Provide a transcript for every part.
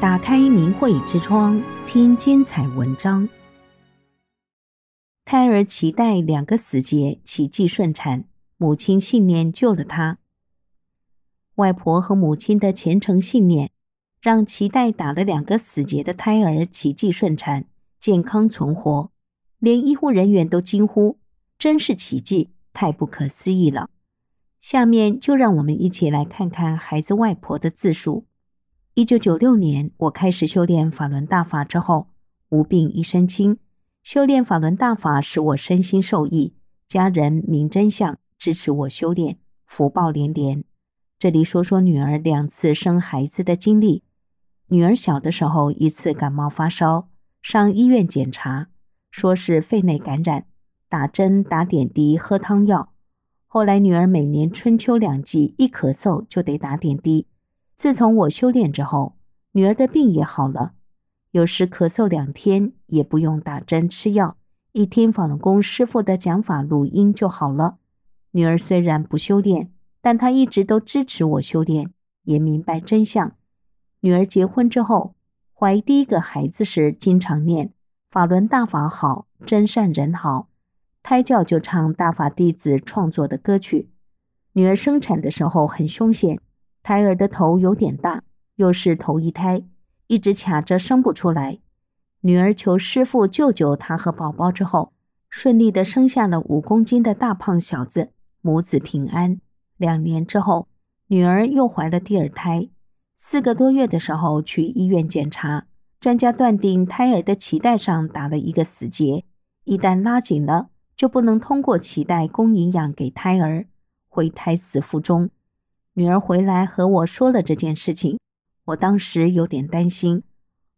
打开明慧之窗，听精彩文章。胎儿脐带两个死结，奇迹顺产，母亲信念救了她。外婆和母亲的虔诚信念，让脐带打了两个死结的胎儿奇迹顺产，健康存活，连医护人员都惊呼：“真是奇迹，太不可思议了！”下面就让我们一起来看看孩子外婆的自述。一九九六年，我开始修炼法轮大法之后，无病一身轻。修炼法轮大法使我身心受益，家人明真相，支持我修炼，福报连连。这里说说女儿两次生孩子的经历。女儿小的时候，一次感冒发烧，上医院检查，说是肺内感染，打针打点滴喝汤药。后来女儿每年春秋两季一咳嗽就得打点滴。自从我修炼之后，女儿的病也好了。有时咳嗽两天也不用打针吃药，一听法轮功师傅的讲法录音就好了。女儿虽然不修炼，但她一直都支持我修炼，也明白真相。女儿结婚之后，怀第一个孩子时，经常念“法轮大法好，真善人好”，胎教就唱大法弟子创作的歌曲。女儿生产的时候很凶险。胎儿的头有点大，又是头一胎，一直卡着生不出来。女儿求师傅救救她和宝宝之后，顺利的生下了五公斤的大胖小子，母子平安。两年之后，女儿又怀了第二胎，四个多月的时候去医院检查，专家断定胎儿的脐带上打了一个死结，一旦拉紧了，就不能通过脐带供营养给胎儿，会胎死腹中。女儿回来和我说了这件事情，我当时有点担心。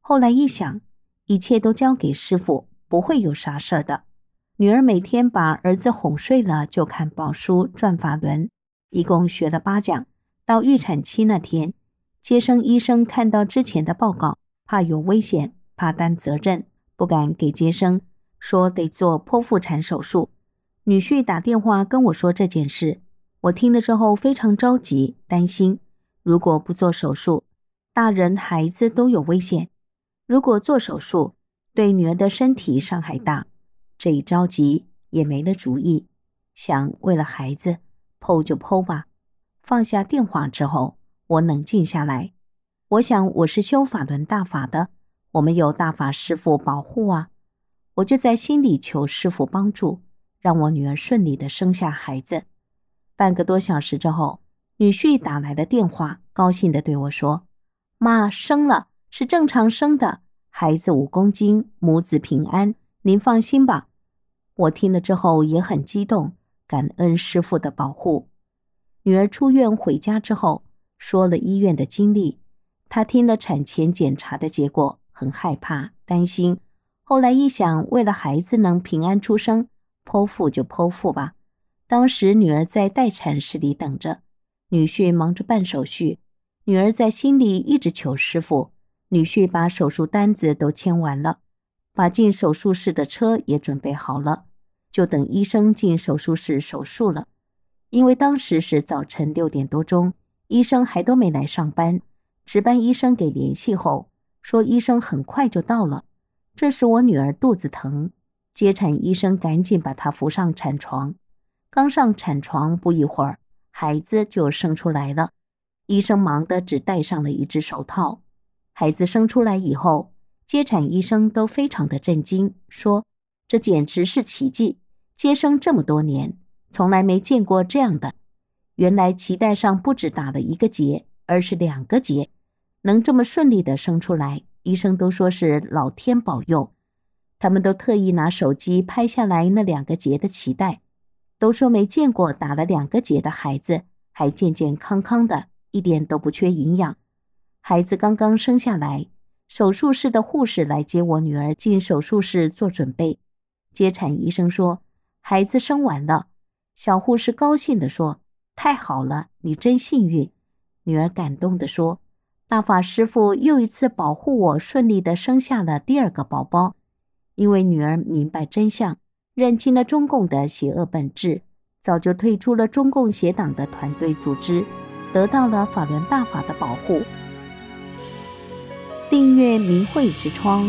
后来一想，一切都交给师傅，不会有啥事儿的。女儿每天把儿子哄睡了，就看宝书转法轮，一共学了八讲。到预产期那天，接生医生看到之前的报告，怕有危险，怕担责任，不敢给接生，说得做剖腹产手术。女婿打电话跟我说这件事。我听了之后非常着急，担心如果不做手术，大人孩子都有危险；如果做手术，对女儿的身体伤害大。这一着急也没了主意，想为了孩子，剖就剖吧。放下电话之后，我冷静下来。我想我是修法轮大法的，我们有大法师父保护啊！我就在心里求师傅帮助，让我女儿顺利的生下孩子。半个多小时之后，女婿打来的电话，高兴地对我说：“妈，生了，是正常生的，孩子五公斤，母子平安，您放心吧。”我听了之后也很激动，感恩师傅的保护。女儿出院回家之后，说了医院的经历。她听了产前检查的结果，很害怕、担心。后来一想，为了孩子能平安出生，剖腹就剖腹吧。当时女儿在待产室里等着，女婿忙着办手续，女儿在心里一直求师傅。女婿把手术单子都签完了，把进手术室的车也准备好了，就等医生进手术室手术了。因为当时是早晨六点多钟，医生还都没来上班，值班医生给联系后说医生很快就到了。这时我女儿肚子疼，接产医生赶紧把她扶上产床。刚上产床不一会儿，孩子就生出来了。医生忙得只戴上了一只手套。孩子生出来以后，接产医生都非常的震惊，说：“这简直是奇迹！接生这么多年，从来没见过这样的。原来脐带上不止打了一个结，而是两个结，能这么顺利的生出来，医生都说是老天保佑。他们都特意拿手机拍下来那两个结的脐带。”都说没见过打了两个结的孩子还健健康康的，一点都不缺营养。孩子刚刚生下来，手术室的护士来接我女儿进手术室做准备。接产医生说孩子生完了，小护士高兴地说：“太好了，你真幸运。”女儿感动地说：“大法师父又一次保护我，顺利地生下了第二个宝宝。”因为女儿明白真相。认清了中共的邪恶本质，早就退出了中共邪党的团队组织，得到了法轮大法的保护。订阅明慧之窗，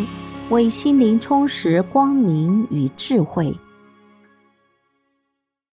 为心灵充实光明与智慧。